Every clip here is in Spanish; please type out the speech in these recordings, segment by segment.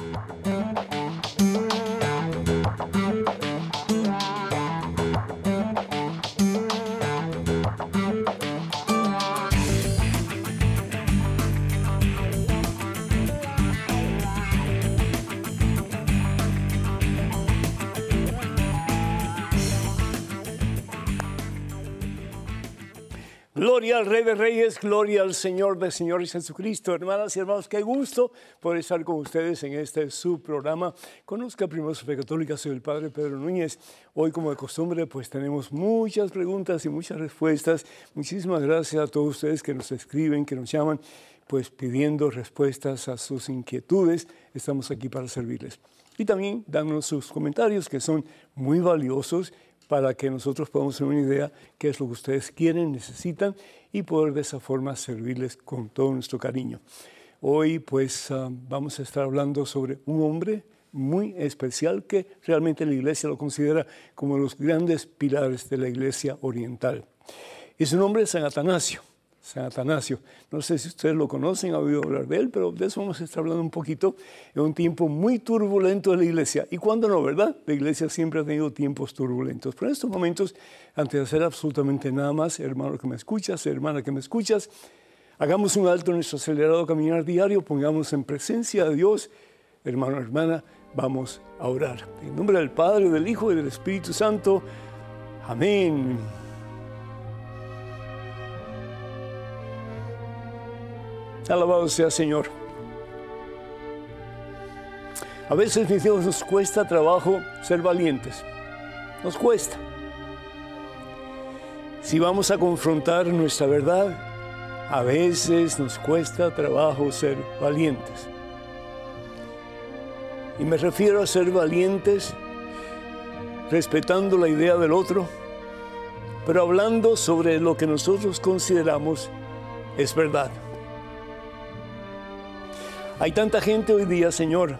Thank you. Gloria al Rey de Reyes, gloria al Señor de Señores Jesucristo. Hermanas y hermanos, qué gusto poder estar con ustedes en este su programa. Conozca primero su fe católica, soy el Padre Pedro Núñez. Hoy, como de costumbre, pues tenemos muchas preguntas y muchas respuestas. Muchísimas gracias a todos ustedes que nos escriben, que nos llaman, pues pidiendo respuestas a sus inquietudes. Estamos aquí para servirles. Y también dándonos sus comentarios que son muy valiosos para que nosotros podamos tener una idea qué es lo que ustedes quieren, necesitan y poder de esa forma servirles con todo nuestro cariño. Hoy pues ah, vamos a estar hablando sobre un hombre muy especial que realmente la iglesia lo considera como los grandes pilares de la iglesia oriental. Y su nombre es San Atanasio. San Atanasio. No sé si ustedes lo conocen, han oído hablar de él, pero de eso vamos a estar hablando un poquito en un tiempo muy turbulento de la iglesia. ¿Y cuándo no, verdad? La iglesia siempre ha tenido tiempos turbulentos. Pero en estos momentos, antes de hacer absolutamente nada más, hermano que me escuchas, hermana que me escuchas, hagamos un alto en nuestro acelerado caminar diario, pongamos en presencia de Dios, hermano, hermana, vamos a orar. En nombre del Padre, del Hijo y del Espíritu Santo. Amén. Alabado sea Señor. A veces, mis hijos, nos cuesta trabajo ser valientes. Nos cuesta. Si vamos a confrontar nuestra verdad, a veces nos cuesta trabajo ser valientes. Y me refiero a ser valientes respetando la idea del otro, pero hablando sobre lo que nosotros consideramos es verdad. Hay tanta gente hoy día, Señor,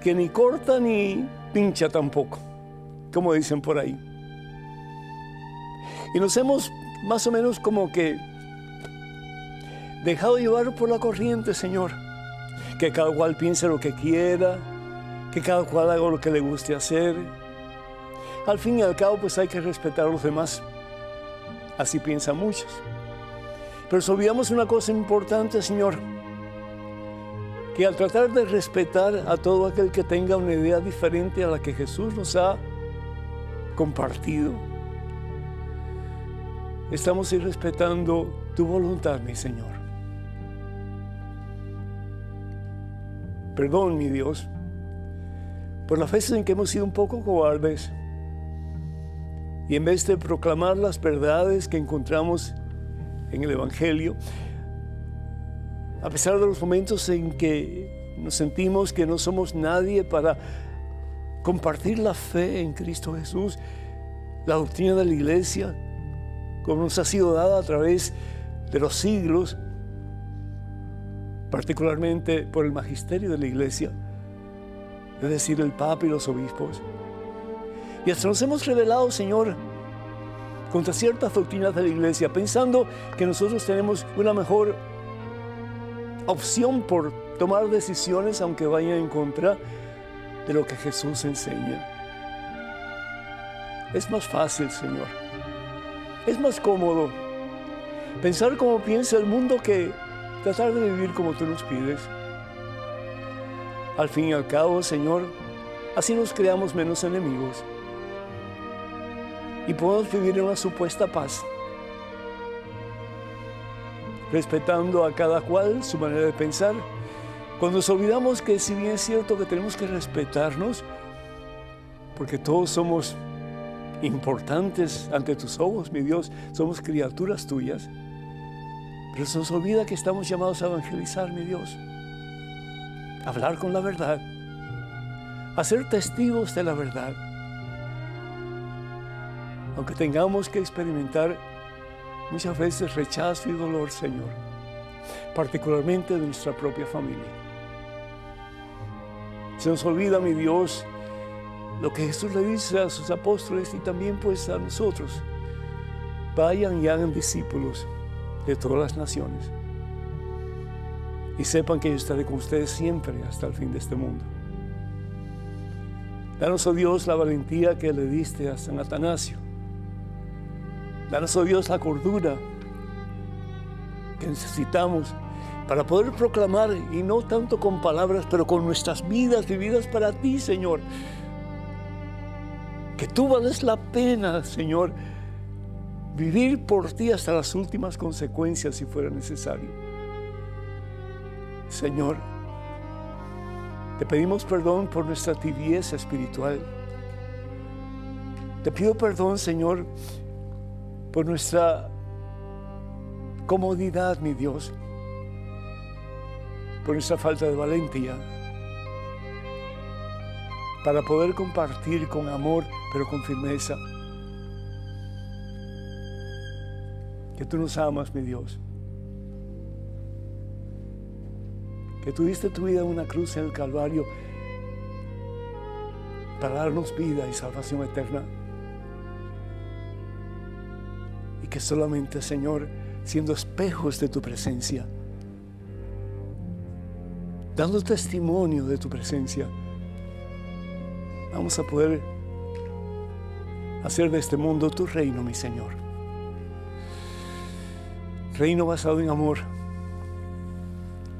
que ni corta ni pincha tampoco, como dicen por ahí. Y nos hemos más o menos como que dejado llevar por la corriente, Señor. Que cada cual piense lo que quiera, que cada cual haga lo que le guste hacer. Al fin y al cabo, pues hay que respetar a los demás. Así piensan muchos. Pero olvidamos una cosa importante, Señor que al tratar de respetar a todo aquel que tenga una idea diferente a la que Jesús nos ha compartido, estamos irrespetando tu voluntad, mi Señor. Perdón, mi Dios, por las veces en que hemos sido un poco cobardes y en vez de proclamar las verdades que encontramos en el Evangelio, a pesar de los momentos en que nos sentimos que no somos nadie para compartir la fe en Cristo Jesús, la doctrina de la iglesia, como nos ha sido dada a través de los siglos, particularmente por el magisterio de la iglesia, es decir, el Papa y los obispos. Y hasta nos hemos revelado, Señor, contra ciertas doctrinas de la iglesia, pensando que nosotros tenemos una mejor opción por tomar decisiones aunque vayan en contra de lo que Jesús enseña. Es más fácil, Señor. Es más cómodo pensar como piensa el mundo que tratar de vivir como tú nos pides. Al fin y al cabo, Señor, así nos creamos menos enemigos y podemos vivir en una supuesta paz respetando a cada cual su manera de pensar. Cuando nos olvidamos que si bien es cierto que tenemos que respetarnos, porque todos somos importantes ante tus ojos, mi Dios, somos criaturas tuyas, pero se nos olvida que estamos llamados a evangelizar, mi Dios, a hablar con la verdad, a ser testigos de la verdad, aunque tengamos que experimentar muchas veces rechazo y dolor, Señor, particularmente de nuestra propia familia. Se nos olvida, mi Dios, lo que Jesús le dice a sus apóstoles y también pues a nosotros. Vayan y hagan discípulos de todas las naciones. y sepan que yo estaré con ustedes siempre hasta el fin de este mundo. Danos, oh Dios, la valentía que le diste a San Atanasio. Danos, oh Dios, la cordura que necesitamos para poder proclamar, y no tanto con palabras, pero con nuestras vidas vividas para ti, Señor. Que tú vales la pena, Señor, vivir por ti hasta las últimas consecuencias si fuera necesario. Señor, te pedimos perdón por nuestra tibieza espiritual. Te pido perdón, Señor, por nuestra comodidad, mi Dios, por nuestra falta de valentía, para poder compartir con amor, pero con firmeza. Que tú nos amas, mi Dios. que tuviste tu vida en una cruz en el Calvario para darnos vida y salvación eterna. Que solamente, Señor, siendo espejos de tu presencia, dando testimonio de tu presencia, vamos a poder hacer de este mundo tu reino, mi Señor. Reino basado en amor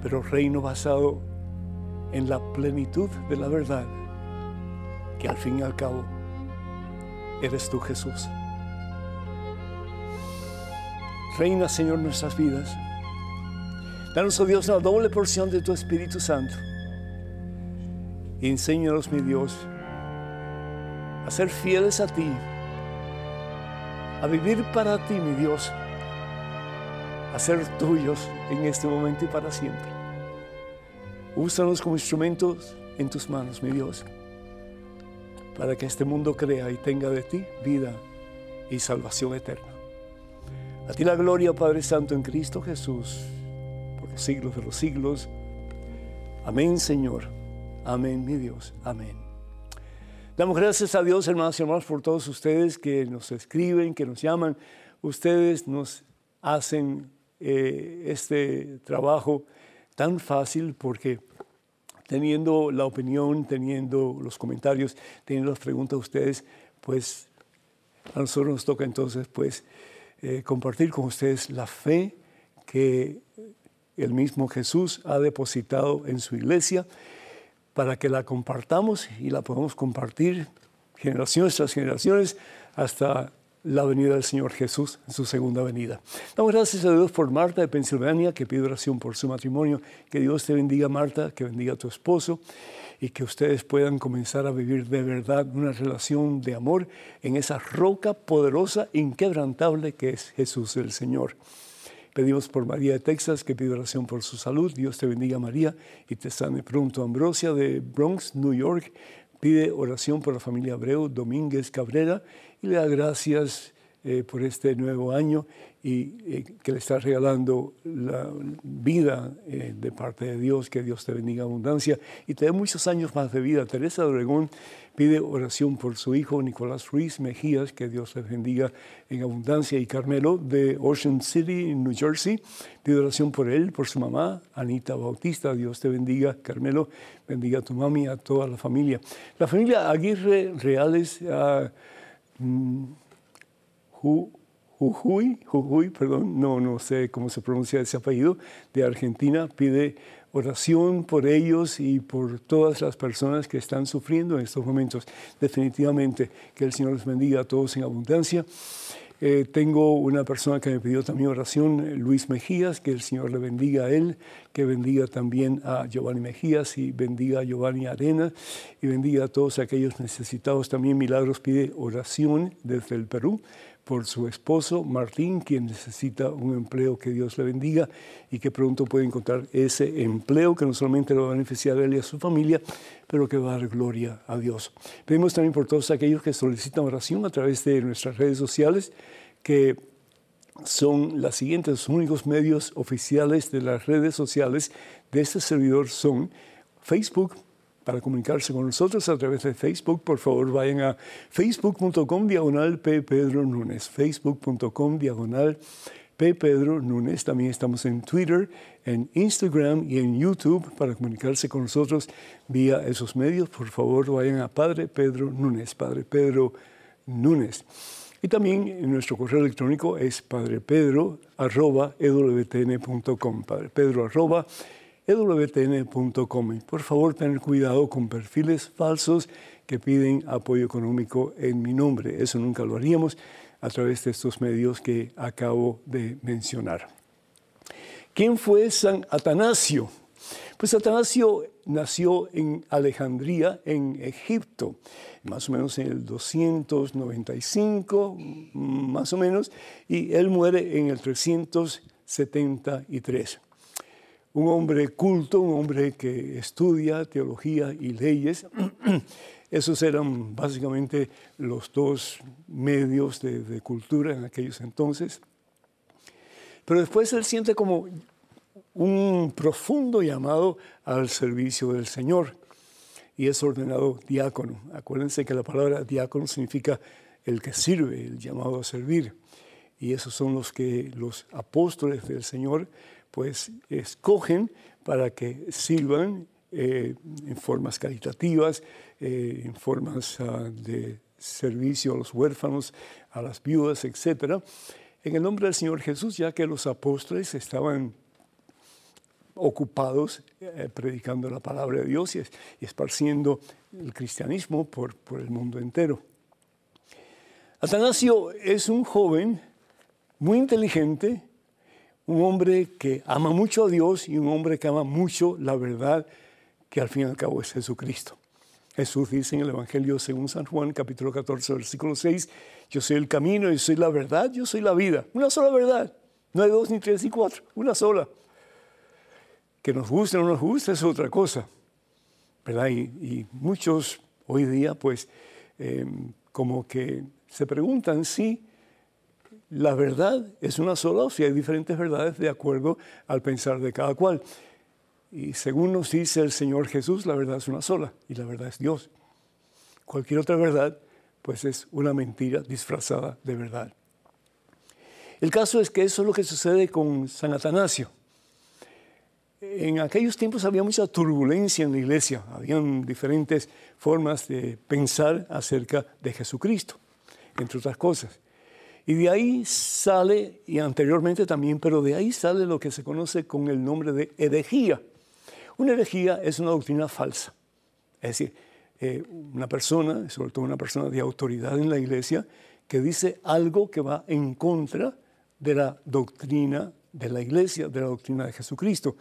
pero reino basado en la plenitud de la verdad, que al fin y al cabo eres tú Jesús. Reina, Señor, nuestras vidas. Danos, oh Dios, una doble porción de tu Espíritu Santo. Y enséñanos, mi Dios, a ser fieles a ti, a vivir para ti, mi Dios, a ser tuyos en este momento y para siempre. Úsanos como instrumentos en tus manos, mi Dios, para que este mundo crea y tenga de ti vida y salvación eterna. A ti la gloria, Padre Santo, en Cristo Jesús, por los siglos de los siglos. Amén, Señor. Amén, mi Dios. Amén. Damos gracias a Dios, hermanos y hermanos, por todos ustedes que nos escriben, que nos llaman. Ustedes nos hacen eh, este trabajo tan fácil porque teniendo la opinión, teniendo los comentarios, teniendo las preguntas de ustedes, pues a nosotros nos toca entonces pues eh, compartir con ustedes la fe que el mismo Jesús ha depositado en su iglesia para que la compartamos y la podamos compartir generaciones tras generaciones hasta la venida del Señor Jesús en su segunda venida. Damos gracias a Dios por Marta de Pensilvania, que pide oración por su matrimonio. Que Dios te bendiga, Marta, que bendiga a tu esposo y que ustedes puedan comenzar a vivir de verdad una relación de amor en esa roca poderosa, inquebrantable que es Jesús el Señor. Pedimos por María de Texas, que pide oración por su salud. Dios te bendiga, María, y te sane pronto. Ambrosia de Bronx, New York, pide oración por la familia Abreu Domínguez Cabrera y le da gracias eh, por este nuevo año y eh, que le está regalando la vida eh, de parte de Dios, que Dios te bendiga abundancia y te dé muchos años más de vida. Teresa de Obregón pide oración por su hijo Nicolás Ruiz Mejías, que Dios le bendiga en abundancia. Y Carmelo de Ocean City, New Jersey, pide oración por él, por su mamá, Anita Bautista. Dios te bendiga, Carmelo, bendiga a tu mami a toda la familia. La familia Aguirre Reales... Uh, Jujuy, Jujuy, perdón, no, no sé cómo se pronuncia ese apellido, de Argentina, pide oración por ellos y por todas las personas que están sufriendo en estos momentos. Definitivamente que el Señor les bendiga a todos en abundancia. Eh, tengo una persona que me pidió también oración, Luis Mejías, que el Señor le bendiga a él, que bendiga también a Giovanni Mejías y bendiga a Giovanni Arena y bendiga a todos aquellos necesitados. También Milagros pide oración desde el Perú por su esposo Martín, quien necesita un empleo que Dios le bendiga y que pronto puede encontrar ese empleo que no solamente lo va a beneficiar a él y a su familia, pero que va a dar gloria a Dios. Pedimos también por todos aquellos que solicitan oración a través de nuestras redes sociales, que son las siguientes, los únicos medios oficiales de las redes sociales de este servidor son Facebook, para comunicarse con nosotros a través de Facebook, por favor vayan a facebook.com diagonal P. Facebook.com diagonal P. También estamos en Twitter, en Instagram y en YouTube para comunicarse con nosotros vía esos medios. Por favor, vayan a Padre Pedro Núñez, Padre Pedro Núñez. Y también nuestro correo electrónico es padrepedro.ewtn.com. Padrepedro.ewtn.com. Y por favor, tener cuidado con perfiles falsos que piden apoyo económico en mi nombre. Eso nunca lo haríamos a través de estos medios que acabo de mencionar. ¿Quién fue San Atanasio? Pues Atanasio nació en Alejandría, en Egipto, más o menos en el 295, más o menos, y él muere en el 373. Un hombre culto, un hombre que estudia teología y leyes. Esos eran básicamente los dos medios de, cultura en aquellos entonces. Pero después él siente como un profundo llamado al servicio del Señor y es ordenado diácono. Acuérdense que la palabra diácono significa el que sirve, el llamado a servir. Y esos son los que los apóstoles del Señor pues escogen para que sirvan eh, en formas caritativas, eh, en formas ah, de servicio a los huérfanos, a las viudas, etc. En el nombre del Señor Jesús, ya que los apóstoles estaban ocupados eh, predicando la palabra de Dios y, esparciendo el cristianismo por, por el mundo entero. Atanasio es un joven muy inteligente, un hombre que ama mucho a Dios y un hombre que ama mucho la verdad, que al fin y al cabo es Jesucristo. Jesús dice en el Evangelio según San Juan, capítulo 14, versículo 6, yo soy el camino, yo soy la verdad, yo soy la vida. Una sola verdad. No hay dos, ni tres, ni cuatro. Una sola. Que nos guste o no nos guste es otra cosa, ¿verdad? Y, muchos hoy día, pues, em, como que se preguntan si la verdad es una sola o si hay diferentes verdades de acuerdo al pensar de cada cual. Y según nos dice el Señor Jesús, la verdad es una sola y la verdad es Dios. Cualquier otra verdad, pues es una mentira disfrazada de verdad. El caso es que eso es lo que sucede con San Atanasio en aquellos tiempos había mucha turbulencia en la iglesia, habían diferentes formas de pensar acerca de Jesucristo, entre otras cosas. Y de ahí sale, y anteriormente también, pero de ahí sale lo que se conoce con el nombre de herejía. Una herejía es una doctrina falsa. Es decir, eh, una persona, sobre todo una persona de autoridad en la iglesia, que dice algo que va en contra de la doctrina de la iglesia, de la doctrina de Jesucristo.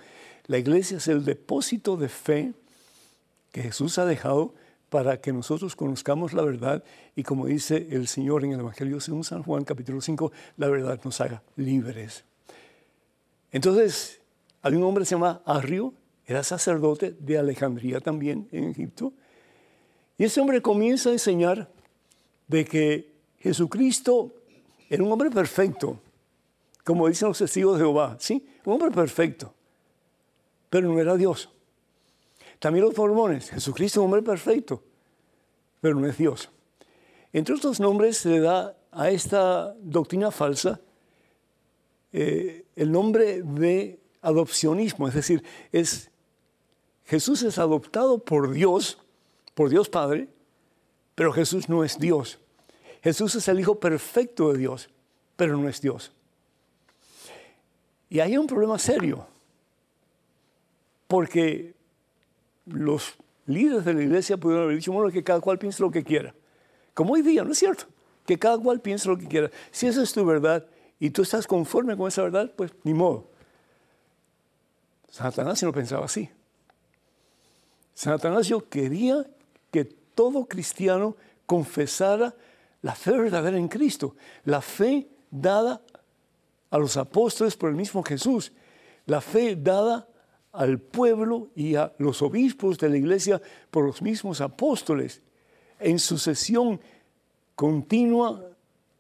La iglesia es el depósito de fe que Jesús ha dejado para que nosotros conozcamos la verdad y como dice el Señor en el Evangelio según San Juan capítulo 5, la verdad nos haga libres. Entonces, hay un hombre que se llama Arrio, era sacerdote de Alejandría también en Egipto, y ese hombre comienza a enseñar de que Jesucristo era un hombre perfecto, como dicen los testigos de Jehová, ¿sí? Un hombre perfecto pero no era Dios. También los mormones, Jesucristo es un hombre perfecto, pero no es Dios. Entre otros nombres se le da a esta doctrina falsa eh, el nombre de adopcionismo, es decir, es, Jesús es adoptado por Dios, por Dios Padre, pero Jesús no es Dios. Jesús es el Hijo perfecto de Dios, pero no es Dios. Y hay un problema serio porque los líderes de la iglesia pudieron haber dicho, bueno, que cada cual piense lo que quiera. Como hoy día, ¿no es cierto? Que cada cual piense lo que quiera. Si esa es tu verdad y tú estás conforme con esa verdad, pues ni modo. Satanás no pensaba así. Satanás quería que todo cristiano confesara la fe verdadera en Cristo, la fe dada a los apóstoles por el mismo Jesús, la fe dada al pueblo y a los obispos de la iglesia por los mismos apóstoles en sucesión continua,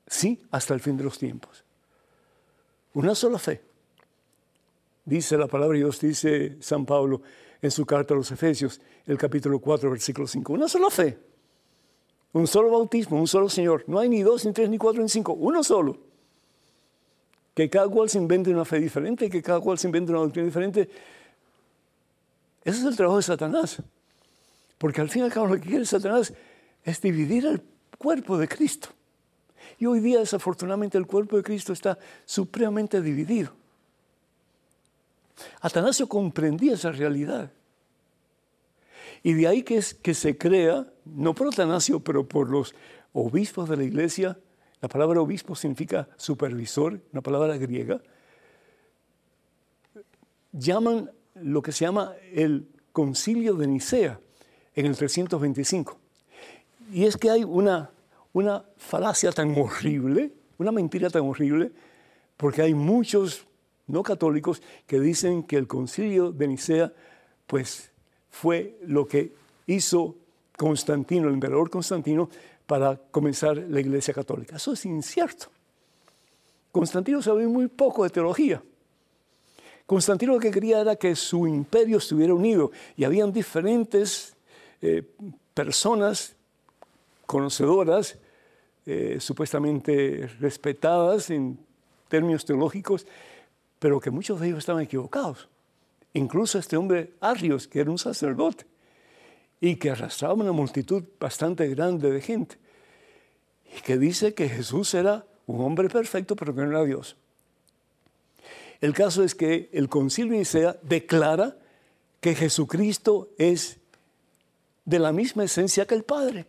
sí, hasta el fin de los tiempos. Una sola fe. Dice la palabra de Dios, dice San Pablo en su carta a los Efesios, el capítulo 4, versículo 5. Una sola fe. Un solo bautismo, un solo Señor. No hay ni dos, ni tres, ni cuatro, ni cinco. Uno solo. que cada cual se invente una fe diferente, que cada cual se invente una doctrina diferente. Ese es el trabajo de Satanás. Porque al fin y al cabo lo que quiere Satanás es dividir el cuerpo de Cristo. Y hoy día desafortunadamente el cuerpo de Cristo está supremamente dividido. Atanasio comprendía esa realidad. Y de ahí que, se crea, no por Atanasio, pero por los obispos de la iglesia, la palabra obispo significa supervisor, una palabra griega, llaman lo que se llama el concilio de Nicea en el 325. Y es que hay una, una falacia tan horrible, una mentira tan horrible, porque hay muchos no católicos que dicen que el concilio de Nicea pues fue lo que hizo Constantino, el emperador Constantino, para comenzar la iglesia católica. Eso es incierto. Constantino sabía muy poco de teología. Constantino lo que quería era que su imperio estuviera unido y habían diferentes eh, personas conocedoras, eh, supuestamente respetadas en términos teológicos, pero que muchos de ellos estaban equivocados. Incluso este hombre Arrios, que era un sacerdote y que arrastraba una multitud bastante grande de gente, y que dice que Jesús era un hombre perfecto, pero que no era Dios. El caso es que el concilio de Nicea declara que Jesucristo es de la misma esencia que el Padre.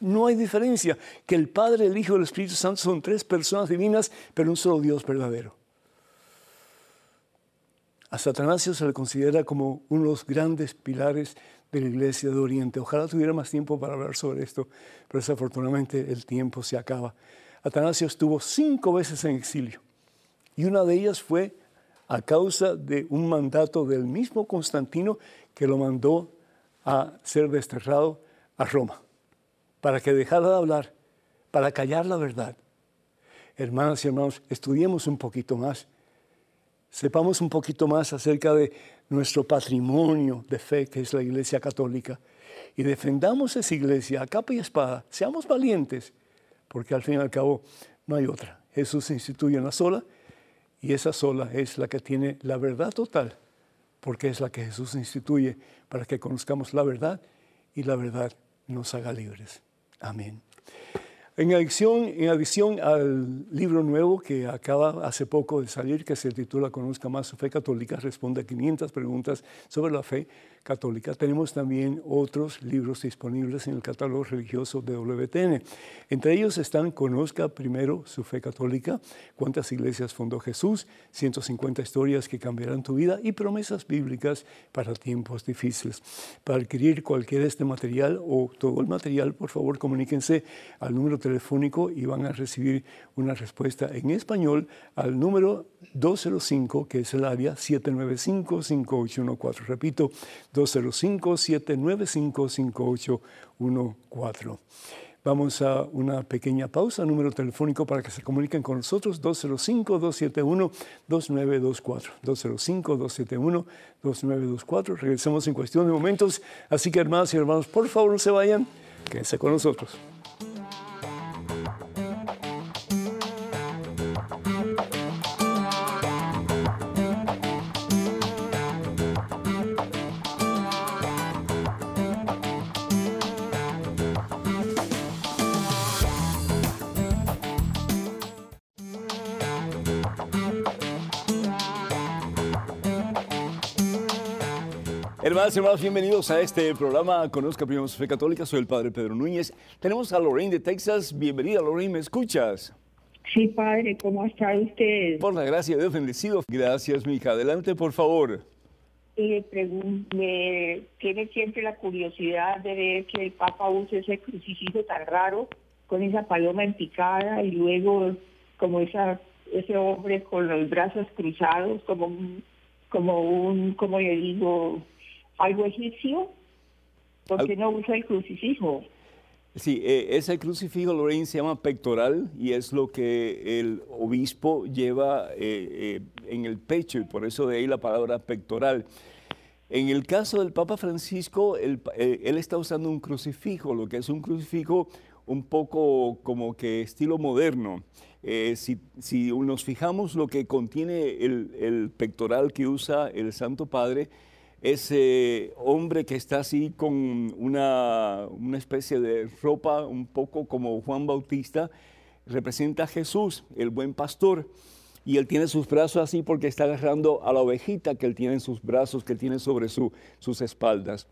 No hay diferencia, que el Padre, el Hijo y el Espíritu Santo son tres personas divinas, pero un solo Dios verdadero. A Satanasio se le considera como uno de los grandes pilares de la Iglesia de Oriente. Ojalá tuviera más tiempo para hablar sobre esto, pero desafortunadamente el tiempo se acaba. Atanasio estuvo cinco veces en exilio y una de ellas fue a causa de un mandato del mismo Constantino que lo mandó a ser desterrado a Roma, para que dejara de hablar, para callar la verdad. Hermanas y hermanos, estudiemos un poquito más sepamos un poquito más acerca de nuestro patrimonio de fe, que es la Iglesia Católica, y defendamos esa iglesia a capa y espada. Seamos valientes, porque al fin y al cabo no hay otra. Jesús instituye una sola, y esa sola es la que tiene la verdad total, porque es la que Jesús instituye para que conozcamos la verdad y la verdad nos haga libres. Amén. En adición, en adición al libro nuevo que acaba hace poco de salir, que se titula Conozca más su fe católica, responde a 500 preguntas sobre la fe católica, tenemos también otros libros disponibles en el catálogo religioso de WTN. Entre ellos están Conozca primero su fe católica, cuántas iglesias fundó Jesús, 150 historias que cambiarán tu vida y promesas bíblicas para tiempos difíciles. Para adquirir cualquier de este material o todo el material, por favor comuníquense al número telefónico y van a recibir una respuesta en español al número 205, que es el área 795-5814. Repito, 205-795-5814. Vamos a una pequeña pausa, número telefónico para que se comuniquen con nosotros, 205-271-2924. 205-271-2924. Regresamos en cuestión de momentos. Así que hermanas y hermanos, por favor no se vayan, quédense con nosotros. Hermanas y hermanos, bienvenidos a este programa Conozca Primero Fe Católica. Soy el Padre Pedro Núñez. Tenemos a Lorraine de Texas. Bienvenida, Lorraine, ¿me escuchas? Sí, Padre, ¿cómo está usted? Por la gracia de Dios, bendecido. Gracias, mi hija. Adelante, por favor. Me tiene siempre la curiosidad de ver que el Papa use ese crucifijo tan raro, con esa paloma en picada y luego como esa ese hombre con los brazos cruzados, como un, como un, como yo digo, algo egipcio, porque no usa el crucifijo. Sí, eh, ese crucifijo, Lorraine, se llama pectoral y es lo que el obispo lleva eh, eh, en el pecho y por eso de ahí la palabra pectoral. En el caso del Papa Francisco, él, él, está usando un crucifijo. Lo que es un crucifijo un poco como que estilo moderno. Eh, si, nos fijamos lo que contiene el, pectoral que usa el Santo Padre, ese hombre que está así con una, una, especie de ropa un poco como Juan Bautista, representa a Jesús, el buen pastor. Y él tiene sus brazos así porque está agarrando a la ovejita que él tiene en sus brazos, que tiene sobre su, sus espaldas.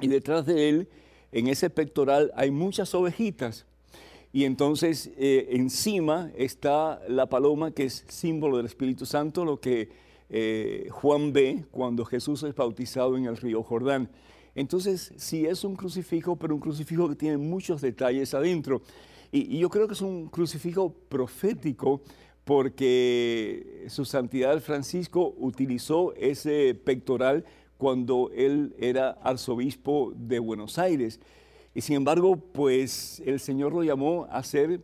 Y detrás de él, en ese pectoral, hay muchas ovejitas. Y entonces eh, encima está la paloma que es símbolo del Espíritu Santo, lo que eh, Juan ve cuando Jesús es bautizado en el río Jordán. Entonces, sí es un crucifijo, pero un crucifijo que tiene muchos detalles adentro. Y, y yo creo que es un crucifijo profético porque su santidad Francisco utilizó ese pectoral cuando él era arzobispo de Buenos Aires. Y sin embargo, pues el Señor lo llamó a ser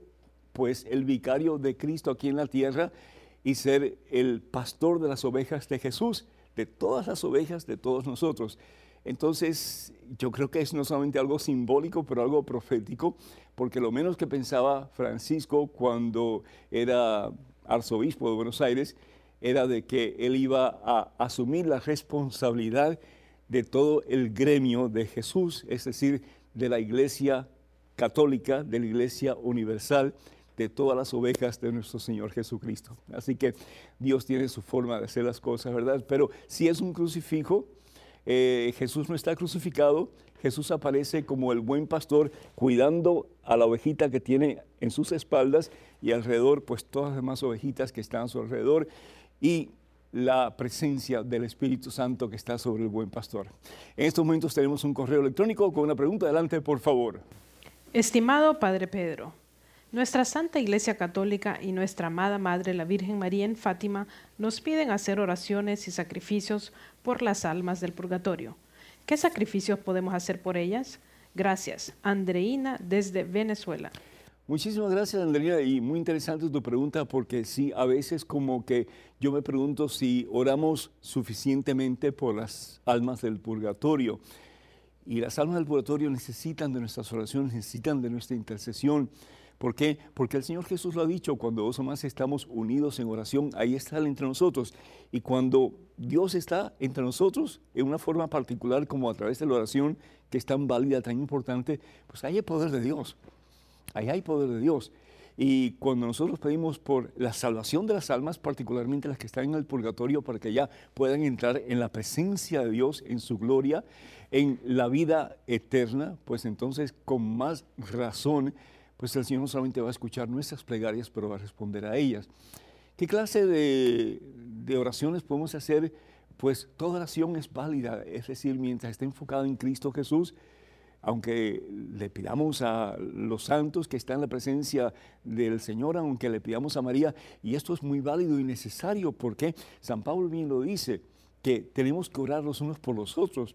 pues el vicario de Cristo aquí en la tierra y ser el pastor de las ovejas de Jesús, de todas las ovejas de todos nosotros. Entonces, yo creo que es no solamente algo simbólico, pero algo profético, porque lo menos que pensaba Francisco cuando era arzobispo de Buenos Aires era de que él iba a asumir la responsabilidad de todo el gremio de Jesús, es decir, de la iglesia católica, de la iglesia universal, de todas las ovejas de nuestro Señor Jesucristo. Así que Dios tiene su forma de hacer las cosas, ¿verdad? Pero si es un crucifijo, eh, Jesús no está crucificado, Jesús aparece como el buen pastor cuidando a la ovejita que tiene en sus espaldas y alrededor, pues todas las demás ovejitas que están a su alrededor y la presencia del Espíritu Santo que está sobre el buen pastor. En estos momentos tenemos un correo electrónico con una pregunta. Adelante, por favor. Estimado Padre Pedro, nuestra Santa Iglesia Católica y nuestra amada Madre la Virgen María en Fátima nos piden hacer oraciones y sacrificios por las almas del purgatorio. ¿Qué sacrificios podemos hacer por ellas? Gracias. Andreina desde Venezuela. Muchísimas gracias, Andrea, y muy interesante tu pregunta porque sí, a veces como que yo me pregunto si oramos suficientemente por las almas del purgatorio. Y las almas del purgatorio necesitan de nuestras oraciones, necesitan de nuestra intercesión. ¿Por qué? Porque el Señor Jesús lo ha dicho, cuando dos o más estamos unidos en oración, ahí está Él entre nosotros. Y cuando Dios está entre nosotros, en una forma particular, como a través de la oración, que es tan válida, tan importante, pues ahí hay poder de Dios. Ahí hay poder de Dios. Y cuando nosotros pedimos por la salvación de las almas, particularmente las que están en el purgatorio, para que ya puedan entrar en la presencia de Dios, en su gloria, en la vida eterna, pues entonces con más razón, pues el Señor no solamente va a escuchar nuestras plegarias, pero va a responder a ellas. ¿Qué clase de, oraciones podemos hacer? Pues toda oración es válida, es decir, mientras esté enfocado en Cristo Jesús, aunque le pidamos a los santos que están en la presencia del Señor, aunque le pidamos a María, y esto es muy válido y necesario porque San Pablo bien lo dice, que tenemos que orar los unos por los otros.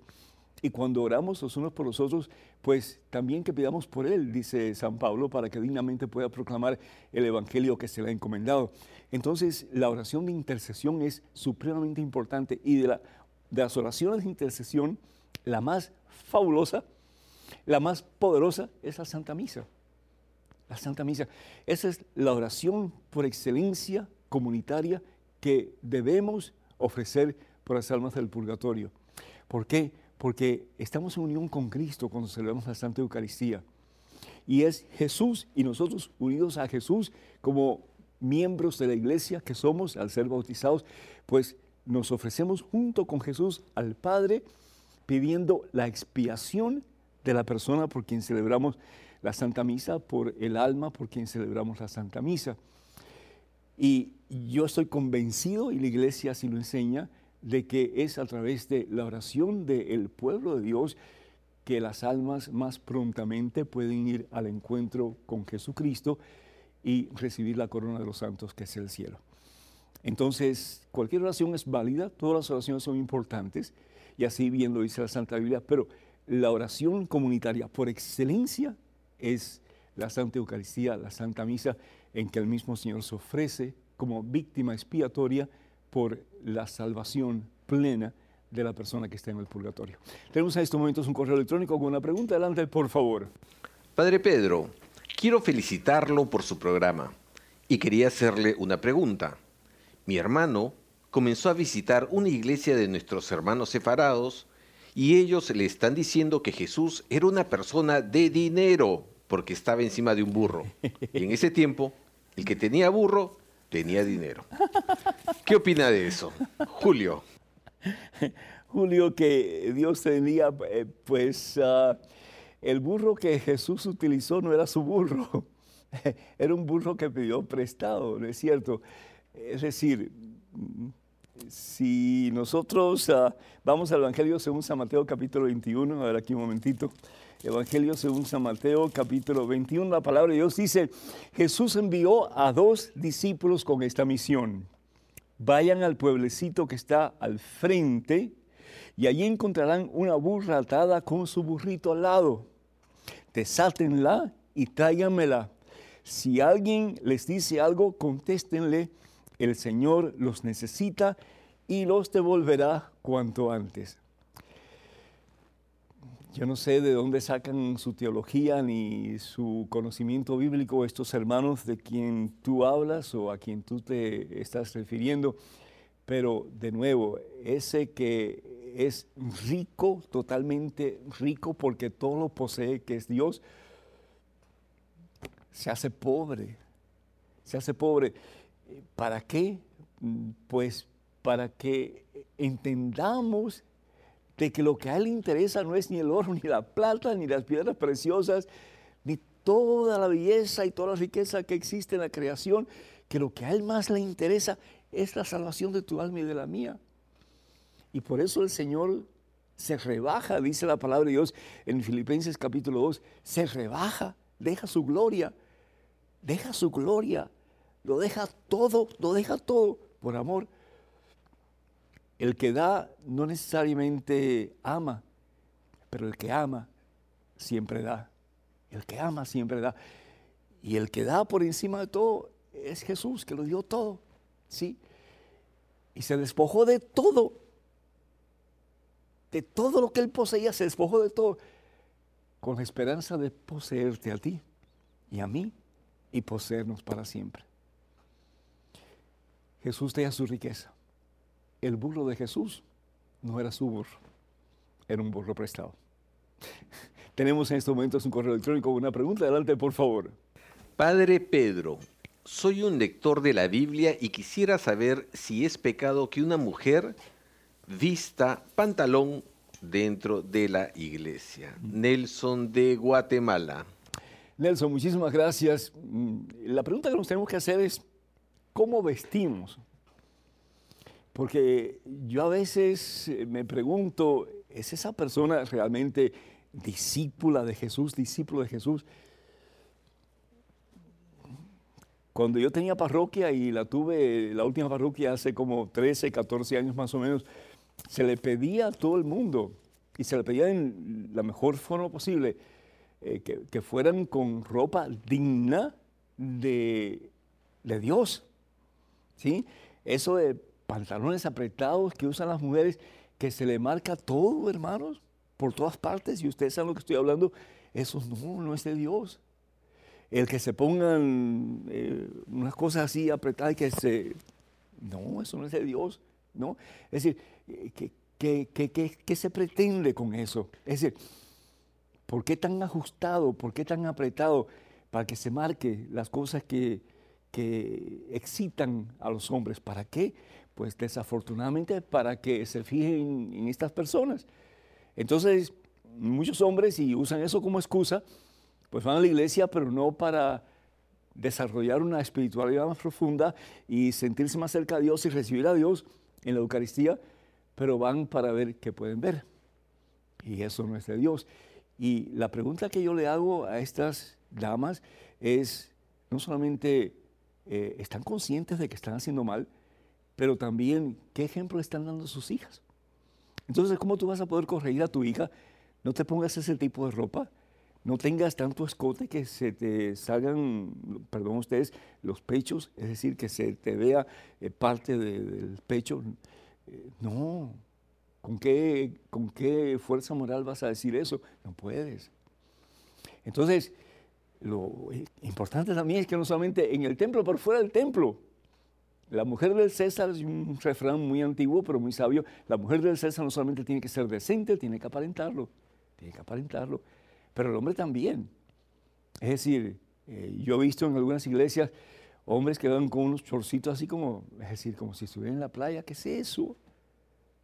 Y cuando oramos los unos por los otros, pues también que pidamos por Él, dice San Pablo, para que dignamente pueda proclamar el Evangelio que se le ha encomendado. Entonces, la oración de intercesión es supremamente importante y de, de las oraciones de intercesión, la más fabulosa la más poderosa es la Santa Misa. La Santa Misa. Esa es la oración por excelencia comunitaria que debemos ofrecer por las almas del purgatorio. ¿Por qué? Porque estamos en unión con Cristo cuando celebramos la Santa Eucaristía. Y es Jesús y nosotros unidos a Jesús como miembros de la iglesia que somos al ser bautizados, pues nos ofrecemos junto con Jesús al Padre pidiendo la expiación de la persona por quien celebramos la Santa Misa, por el alma por quien celebramos la Santa Misa. Y yo estoy convencido, y la iglesia así lo enseña, de que es a través de la oración del pueblo de Dios que las almas más prontamente pueden ir al encuentro con Jesucristo y recibir la corona de los santos que es el cielo. Entonces, cualquier oración es válida, todas las oraciones son importantes, y así bien lo dice la Santa Biblia, pero la oración comunitaria por excelencia es la Santa Eucaristía, la Santa Misa, en que el mismo Señor se ofrece como víctima expiatoria por la salvación plena de la persona que está en el purgatorio. Tenemos en estos momentos un correo electrónico con una pregunta. Adelante, por favor. Padre Pedro, Quiero felicitarlo por su programa y quería hacerle una pregunta. Mi hermano comenzó a visitar una iglesia de nuestros hermanos separados y ellos le están diciendo que Jesús era una persona de dinero porque estaba encima de un burro. Y en ese tiempo, el que tenía burro tenía dinero. ¿Qué opina de eso? Julio. Julio, que Dios tenía, eh, pues ah, el burro que Jesús utilizó no era su burro, era un burro que pidió prestado, ¿no es cierto? Es decir, si nosotros ah, vamos al Evangelio según San Mateo capítulo 21, a ver aquí un momentito, Evangelio según San Mateo capítulo 21, la palabra de Dios dice, Jesús envió a dos discípulos con esta misión. Vayan al pueblecito que está al frente y allí encontrarán una burra atada con su burrito al lado. Desátenla y tráiganmela. Si alguien les dice algo, contéstenle, el Señor los necesita y los devolverá cuanto antes. Yo no sé de dónde sacan su teología ni su conocimiento bíblico estos hermanos de quien tú hablas o a quien tú te estás refiriendo, pero de nuevo, ese que es rico, totalmente rico porque todo lo posee, que es Dios, se hace pobre, se hace pobre. ¿Para qué? Pues para que entendamos de que lo que a Él le interesa no es ni el oro, ni la plata, ni las piedras preciosas, ni toda la belleza y toda la riqueza que existe en la creación, que lo que a Él más le interesa es la salvación de tu alma y de la mía. Y por eso el Señor se rebaja, dice la palabra de Dios en Filipenses capítulo 2, se rebaja, deja su gloria, deja su gloria lo deja todo, lo deja todo por amor. El que da no necesariamente ama, pero el que ama siempre da. El que ama siempre da. Y el que da por encima de todo es Jesús, que lo dio todo. ¿sí? Y se despojó de todo. De todo lo que él poseía, se despojó de todo. Con la esperanza de poseerte a ti y a mí y poseernos para siempre. Jesús tenía su riqueza. El burro de Jesús no era su burro, era un burro prestado. Tenemos en estos momentos un correo electrónico una pregunta. Adelante, por favor. Padre Pedro, soy un lector de la Biblia y quisiera saber si es pecado que una mujer vista pantalón dentro de la iglesia. Nelson de Guatemala. Nelson, muchísimas gracias. Mm, la pregunta que nos tenemos que hacer es, cómo vestimos. Porque yo a veces eh, me pregunto, ¿es esa persona realmente discípula de Jesús, discípulo de Jesús? Cuando yo tenía parroquia y la tuve, la última parroquia hace como 13, 14 años más o menos, se le pedía a todo el mundo, y se le pedía en la mejor forma posible, eh, que, fueran con ropa digna de, de Dios. ¿Sí? Eso de pantalones apretados que usan las mujeres, que se le marca todo, hermanos, por todas partes, y ustedes saben lo que estoy hablando, eso no, no es de Dios. El que se pongan eh, unas cosas así apretadas que se... No, eso no es de Dios, ¿no? Es decir, ¿qué, se pretende con eso? Es decir, ¿por qué tan ajustado, por qué tan apretado para que se marque las cosas que, que excitan a los hombres. ¿Para qué? Pues desafortunadamente para que se fijen en estas personas. Entonces, muchos hombres, y usan eso como excusa, pues van a la iglesia, pero no para desarrollar una espiritualidad más profunda y sentirse más cerca de Dios y recibir a Dios en la Eucaristía, pero van para ver qué pueden ver. Y eso no es de Dios. Y la pregunta que yo le hago a estas damas es no solamente eh, están conscientes de que están haciendo mal, pero también qué ejemplo están dando sus hijas. Entonces, ¿cómo tú vas a poder corregir a tu hija? No te pongas ese tipo de ropa, no tengas tanto escote que se te salgan, perdón ustedes, los pechos, es decir, que se te vea eh, parte del pecho. Eh, no, ¿Con qué, ¿con qué fuerza moral vas a decir eso? No puedes. Entonces, lo importante también es que no solamente en el templo, pero fuera del templo. La mujer del César es un refrán muy antiguo, pero muy sabio. La mujer del César no solamente tiene que ser decente, tiene que aparentarlo. Tiene que aparentarlo. Pero el hombre también. Es decir, eh, yo he visto en algunas iglesias hombres que van con unos chorcitos así como, es decir, como si estuvieran en la playa. ¿Qué es eso?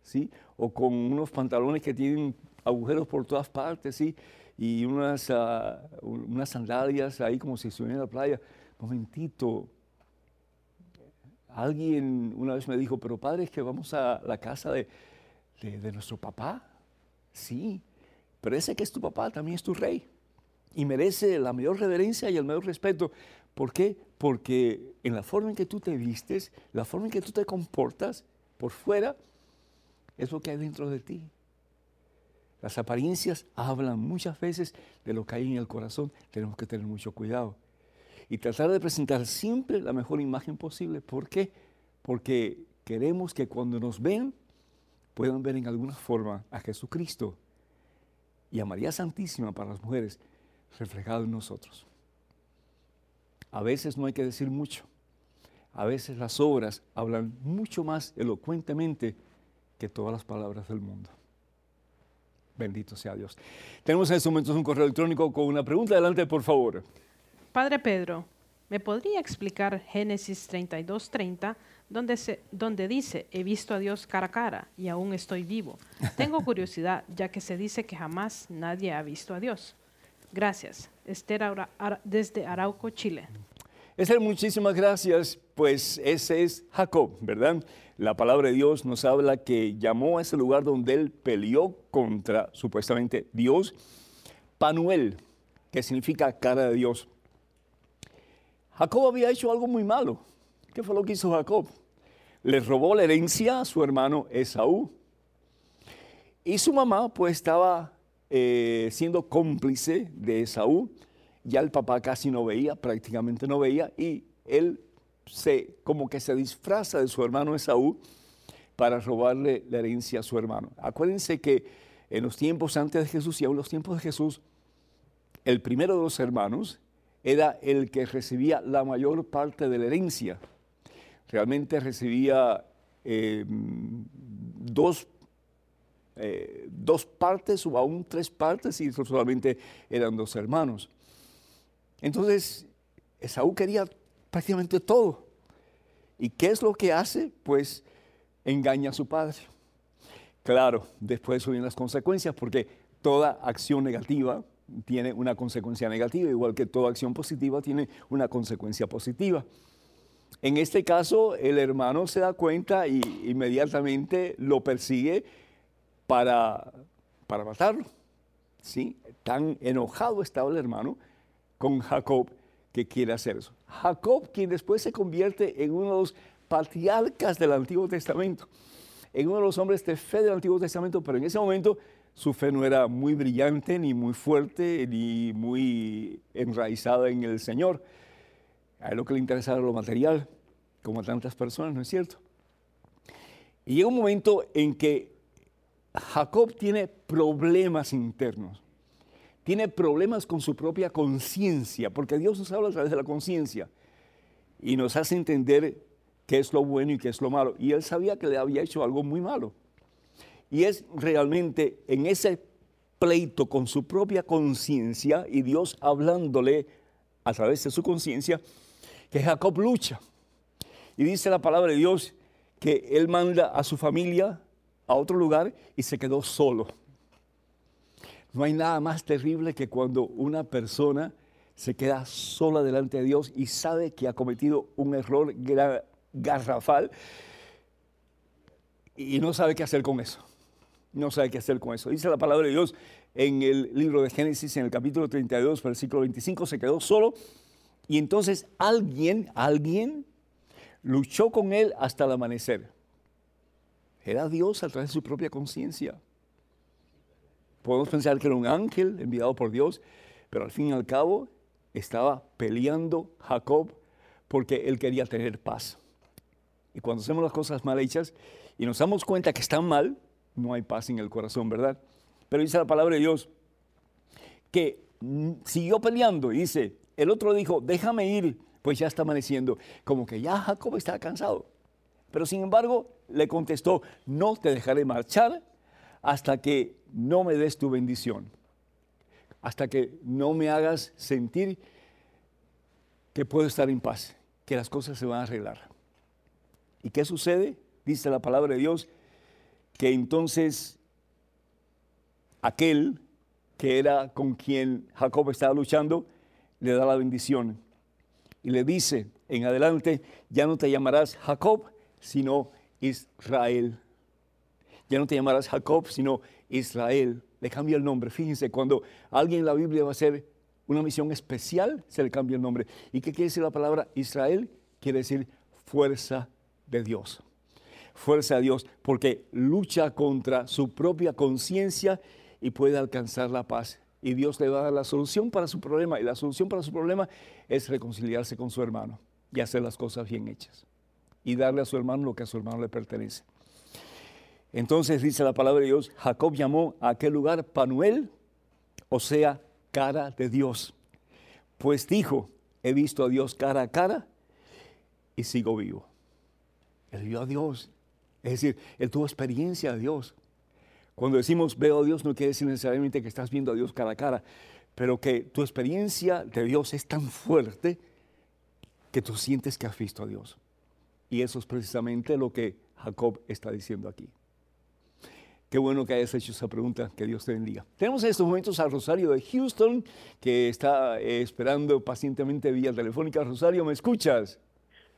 ¿Sí? O con unos pantalones que tienen agujeros por todas partes, ¿sí? Y unas, ah, unas sandalias ahí como si estuvieran en la playa. Momentito, Alguien una vez me dijo, pero padre, es que vamos a la casa de, nuestro papá. Sí, pero ese que es tu papá también es tu rey. Y merece la mayor reverencia y el mayor respeto. ¿Por qué? Porque en la forma en que tú te vistes, la forma en que tú te comportas por fuera, es lo que hay dentro de ti. Las apariencias hablan muchas veces de lo que hay en el corazón. Tenemos que tener mucho cuidado y tratar de presentar siempre la mejor imagen posible. ¿Por qué? Porque queremos que cuando nos vean puedan ver en alguna forma a Jesucristo y a María Santísima para las mujeres reflejado en nosotros. A veces no hay que decir mucho. A veces las obras hablan mucho más elocuentemente que todas las palabras del mundo. Bendito sea Dios. Tenemos en estos momentos un correo electrónico con una pregunta. Adelante, por favor. Padre Pedro, ¿me podría explicar Génesis 32:30, donde, donde dice, he visto a Dios cara a cara y aún estoy vivo? Tengo curiosidad, ya que se dice que jamás nadie ha visto a Dios. Gracias. Esther desde Arauco, Chile. Esther, muchísimas gracias. Pues ese es Jacob, ¿verdad? La palabra de Dios nos habla que llamó a ese lugar donde él peleó contra supuestamente Dios, Panuel, que significa cara de Dios. Jacob había hecho algo muy malo. ¿Qué fue lo que hizo Jacob? Le robó la herencia a su hermano Esaú. Y su mamá pues estaba eh, siendo cómplice de Esaú. Ya el papá casi no veía, prácticamente no veía. Y él como que se disfraza de su hermano Esaú para robarle la herencia a su hermano. Acuérdense que en los tiempos antes de Jesús y aún los tiempos de Jesús, el primero de los hermanos era el que recibía la mayor parte de la herencia. Realmente recibía eh, dos, eh, dos partes o aún tres partes y solamente eran dos hermanos. Entonces, Esaú quería prácticamente todo. ¿Y qué es lo que hace? Pues engaña a su padre. Claro, después vienen las consecuencias porque toda acción negativa tiene una consecuencia negativa, igual que toda acción positiva tiene una consecuencia positiva. En este caso, el hermano se da cuenta y inmediatamente lo persigue para, para matarlo. ¿Sí? Tan enojado estaba el hermano con Jacob que quiere hacer eso. Jacob, quien después se convierte en uno de los patriarcas del Antiguo Testamento, en uno de los hombres de fe del Antiguo Testamento, pero en ese momento su fe no era muy brillante, ni muy fuerte, ni muy enraizada en el Señor. A él lo que le interesaba era lo material, como a tantas personas, ¿no es cierto? Y llega un momento en que Jacob tiene problemas internos, tiene problemas con su propia conciencia, porque Dios nos habla a través de la conciencia y nos hace entender qué es lo bueno y qué es lo malo. Y él sabía que le había hecho algo muy malo. Y es realmente en ese pleito con su propia conciencia y Dios hablándole a través de su conciencia que Jacob lucha. Y dice la palabra de Dios que él manda a su familia a otro lugar y se quedó solo. No hay nada más terrible que cuando una persona se queda sola delante de Dios y sabe que ha cometido un error garrafal y no sabe qué hacer con eso no sabe qué hacer con eso. Dice la palabra de Dios en el libro de Génesis, en el capítulo 32, versículo 25, se quedó solo y entonces alguien, alguien luchó con él hasta el amanecer. Era Dios a través de su propia conciencia. Podemos pensar que era un ángel enviado por Dios, pero al fin y al cabo estaba peleando Jacob porque él quería tener paz. Y cuando hacemos las cosas mal hechas y nos damos cuenta que están mal, no hay paz en el corazón, ¿verdad? Pero dice la palabra de Dios que siguió peleando y dice, el otro dijo, déjame ir, pues ya está amaneciendo. Como que ya Jacob está cansado. Pero sin embargo, le contestó, no te dejaré marchar hasta que no me des tu bendición, hasta que no me hagas sentir que puedo estar en paz, que las cosas se van a arreglar. ¿Y qué sucede? Dice la palabra de Dios, que entonces aquel que era con quien Jacob estaba luchando, le da la bendición y le dice en adelante, ya no te llamarás Jacob, sino Israel. Ya no te llamarás Jacob, sino Israel. Le cambia el nombre. Fíjense, cuando alguien en la Biblia va a hacer una misión especial, se le cambia el nombre. ¿Y qué quiere decir la palabra Israel? Quiere decir fuerza de Dios. Fuerza de Dios, porque lucha contra su propia conciencia y puede alcanzar la paz. Y Dios le va a dar la solución para su problema. Y la solución para su problema es reconciliarse con su hermano y hacer las cosas bien hechas. Y darle a su hermano lo que a su hermano le pertenece. Entonces dice la palabra de Dios, Jacob llamó a aquel lugar Panuel, o sea, cara de Dios. Pues dijo, he visto a Dios cara a cara y sigo vivo. Él vio a Dios. Es decir, él tuvo experiencia de Dios. Cuando decimos veo a Dios no quiere decir necesariamente que estás viendo a Dios cara a cara, pero que tu experiencia de Dios es tan fuerte que tú sientes que has visto a Dios. Y eso es precisamente lo que Jacob está diciendo aquí. Qué bueno que hayas hecho esa pregunta, que Dios te bendiga. Tenemos en estos momentos a Rosario de Houston, que está eh, esperando pacientemente vía telefónica. Rosario, ¿me escuchas?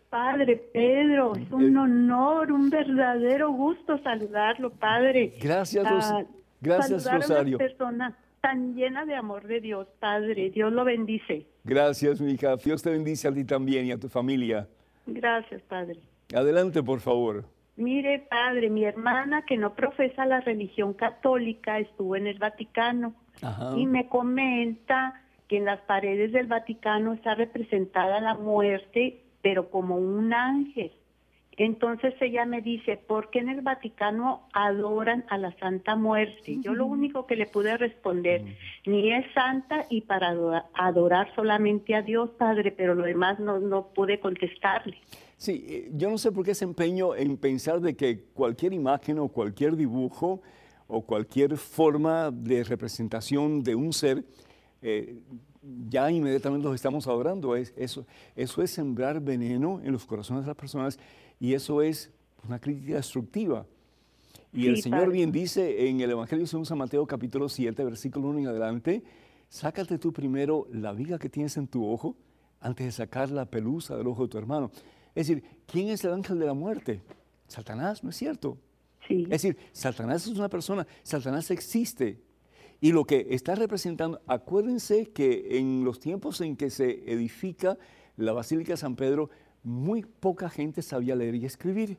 Padre Pedro, es un eh, honor, un verdadero gusto saludarlo, Padre. Gracias, ah, Gracias, Rosario. A una persona tan llena de amor de Dios, Padre. Dios lo bendice. Gracias, mi hija. Dios te bendice a ti también y a tu familia. Gracias, Padre. Adelante, por favor. Mire, Padre, mi hermana que no profesa la religión católica estuvo en el Vaticano y me comenta que en las paredes del Vaticano está representada la muerte pero como un ángel. Entonces ella me dice, ¿por qué en el Vaticano adoran a la Santa Muerte? Yo lo único que le pude responder, ni es santa y para adorar solamente a Dios, Padre, pero lo demás no, no pude contestarle. Sí, eh, yo no sé por qué ese empeño en pensar de que cualquier imagen o cualquier dibujo o cualquier forma de representación de un ser eh, ya inmediatamente los estamos adorando. Es, eso, eso es sembrar veneno en los corazones de las personas y eso es una crítica destructiva. Y el Señor bien dice en el Evangelio según San Mateo capítulo 7, versículo 1 en adelante, sácate tú primero la viga que tienes en tu ojo antes de sacar la pelusa del ojo de tu hermano. Es decir, ¿quién es el ángel de la muerte? Satanás, ¿no es cierto? Sí. Es decir, Satanás es una persona, Satanás existe, y lo que está representando, acuérdense que en los tiempos en que se edifica la Basílica de San Pedro, muy poca gente sabía leer y escribir.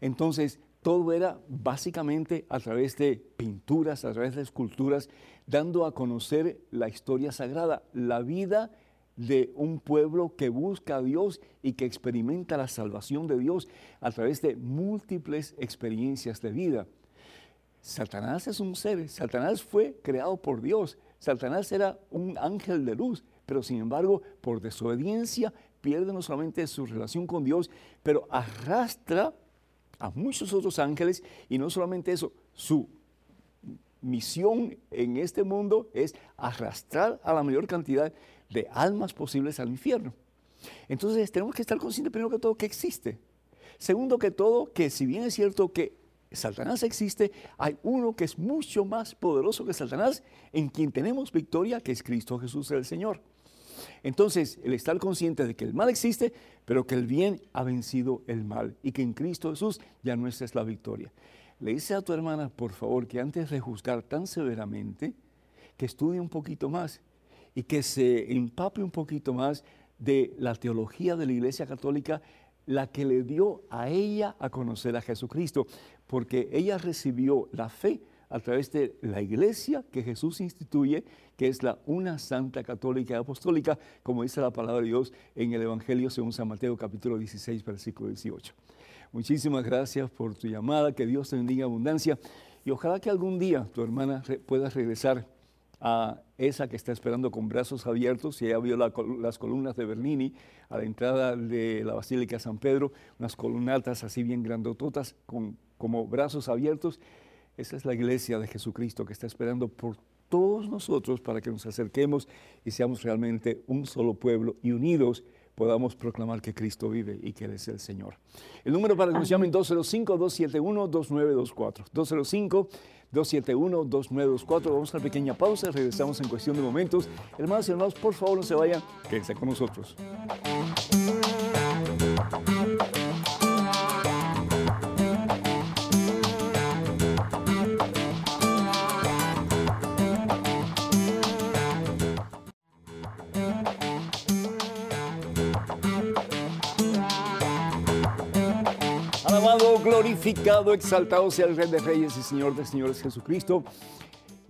Entonces, todo era básicamente a través de pinturas, a través de esculturas, dando a conocer la historia sagrada, la vida de un pueblo que busca a Dios y que experimenta la salvación de Dios a través de múltiples experiencias de vida. Satanás es un ser, Satanás fue creado por Dios, Satanás era un ángel de luz, pero sin embargo, por desobediencia, pierde no solamente su relación con Dios, pero arrastra a muchos otros ángeles y no solamente eso, su misión en este mundo es arrastrar a la mayor cantidad de almas posibles al infierno. Entonces tenemos que estar conscientes primero que todo que existe. Segundo que todo, que si bien es cierto que Satanás existe, hay uno que es mucho más poderoso que Satanás, en quien tenemos victoria, que es Cristo Jesús el Señor. Entonces, el estar consciente de que el mal existe, pero que el bien ha vencido el mal y que en Cristo Jesús ya nuestra es la victoria. Le dice a tu hermana, por favor, que antes de juzgar tan severamente, que estudie un poquito más y que se empape un poquito más de la teología de la Iglesia Católica la que le dio a ella a conocer a Jesucristo, porque ella recibió la fe a través de la iglesia que Jesús instituye, que es la una santa católica y apostólica, como dice la palabra de Dios en el Evangelio según San Mateo capítulo 16, versículo 18. Muchísimas gracias por tu llamada, que Dios te bendiga abundancia y ojalá que algún día tu hermana pueda regresar a esa que está esperando con brazos abiertos. Y ella vio las columnas de Bernini a la entrada de la Basílica San Pedro, unas columnatas así bien grandototas con como brazos abiertos. Esa es la iglesia de Jesucristo que está esperando por todos nosotros para que nos acerquemos y seamos realmente un solo pueblo y unidos podamos proclamar que Cristo vive y que Él es el Señor. El número para que nos llamen 205-271-2924. 205-271-2924. Vamos a una pequeña pausa, regresamos en cuestión de momentos. Hermanos y hermanos, por favor no se vayan, quédense con nosotros. Glorificado, exaltado sea el Rey de Reyes y Señor de Señores Jesucristo.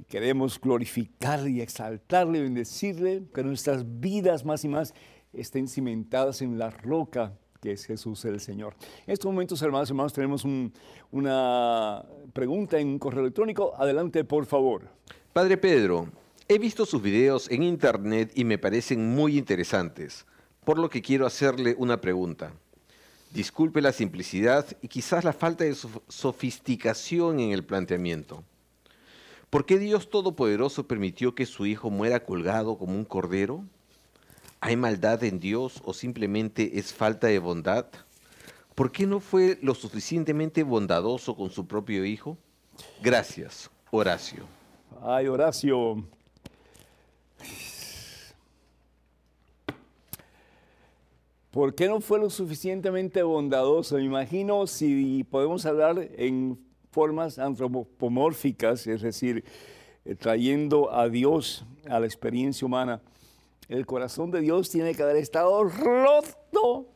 queremos glorificarle y exaltarle, bendecirle, que nuestras vidas más y más estén cimentadas en la roca que es Jesús el Señor. En estos momentos, hermanos y hermanos, tenemos una pregunta en un correo electrónico. Adelante, por favor. Padre Pedro, he visto sus videos en internet y me parecen muy interesantes, por lo que quiero hacerle una pregunta. Disculpe la simplicidad y quizás la falta de sofisticación en el planteamiento. ¿Por qué Dios Todopoderoso permitió que su Hijo muera colgado como un cordero? ¿Hay maldad en Dios o simplemente es falta de bondad? ¿Por qué no fue lo suficientemente bondadoso con su propio Hijo? Gracias, Horacio. Ay, Horacio, ¿Por qué no fue lo suficientemente bondadoso? Me imagino si podemos hablar en formas antropomórficas, es decir, eh, trayendo a Dios a la experiencia humana. El corazón de Dios tiene que haber estado roto,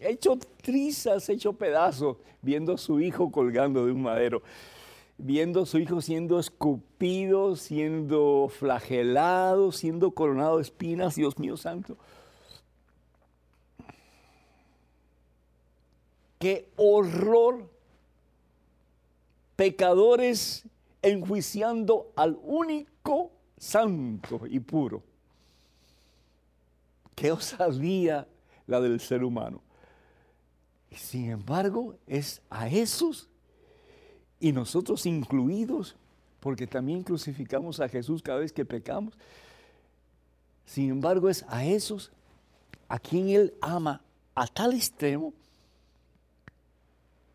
hecho trizas, hecho pedazos, viendo a su hijo colgando de un madero, viendo a su hijo siendo escupido, siendo flagelado, siendo coronado de espinas, Dios mío santo. Qué horror. Pecadores enjuiciando al único santo y puro. Qué osadía la del ser humano. Y sin embargo, es a esos y nosotros incluidos, porque también crucificamos a Jesús cada vez que pecamos. Sin embargo, es a esos a quien Él ama a tal extremo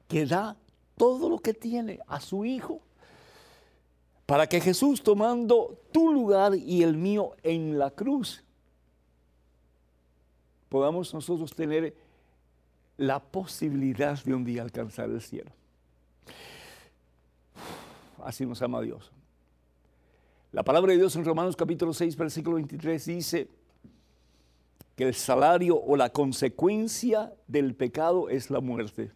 que da todo lo que tiene a su Hijo, para que Jesús tomando tu lugar y el mío en la cruz, podamos nosotros tener la posibilidad de un día alcanzar el cielo. Así nos ama Dios. La palabra de Dios en Romanos capítulo 6, versículo 23 dice que el salario o la consecuencia del pecado es la muerte.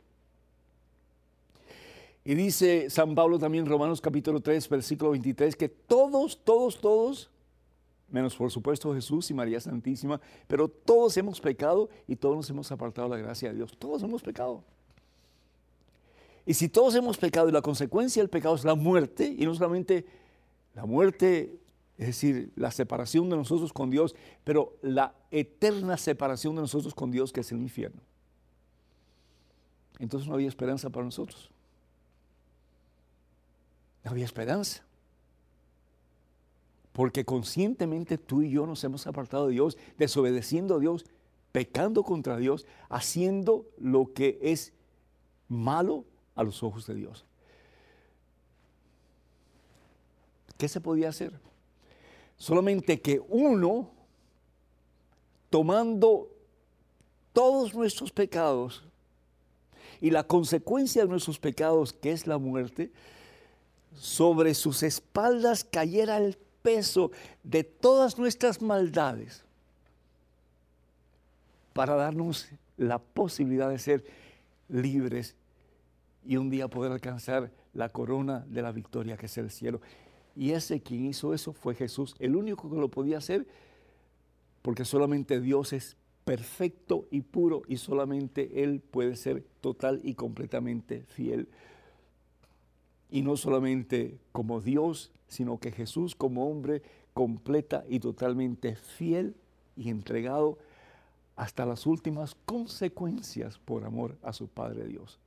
Y dice San Pablo también, Romanos capítulo 3, versículo 23, que todos, todos, todos, menos por supuesto Jesús y María Santísima, pero todos hemos pecado y todos nos hemos apartado de la gracia de Dios. Todos hemos pecado. Y si todos hemos pecado y la consecuencia del pecado es la muerte, y no solamente la muerte, es decir, la separación de nosotros con Dios, pero la eterna separación de nosotros con Dios, que es el infierno. Entonces no había esperanza para nosotros. No había esperanza. Porque conscientemente tú y yo nos hemos apartado de Dios, desobedeciendo a Dios, pecando contra Dios, haciendo lo que es malo a los ojos de Dios. ¿Qué se podía hacer? Solamente que uno, tomando todos nuestros pecados y la consecuencia de nuestros pecados, que es la muerte, sobre sus espaldas cayera el peso de todas nuestras maldades para darnos la posibilidad de ser libres y un día poder alcanzar la corona de la victoria que es el cielo. Y ese quien hizo eso fue Jesús, el único que lo podía hacer, porque solamente Dios es perfecto y puro y solamente Él puede ser total y completamente fiel. Y no solamente como Dios, sino que Jesús como hombre completa y totalmente fiel y entregado hasta las últimas consecuencias por amor a su Padre Dios.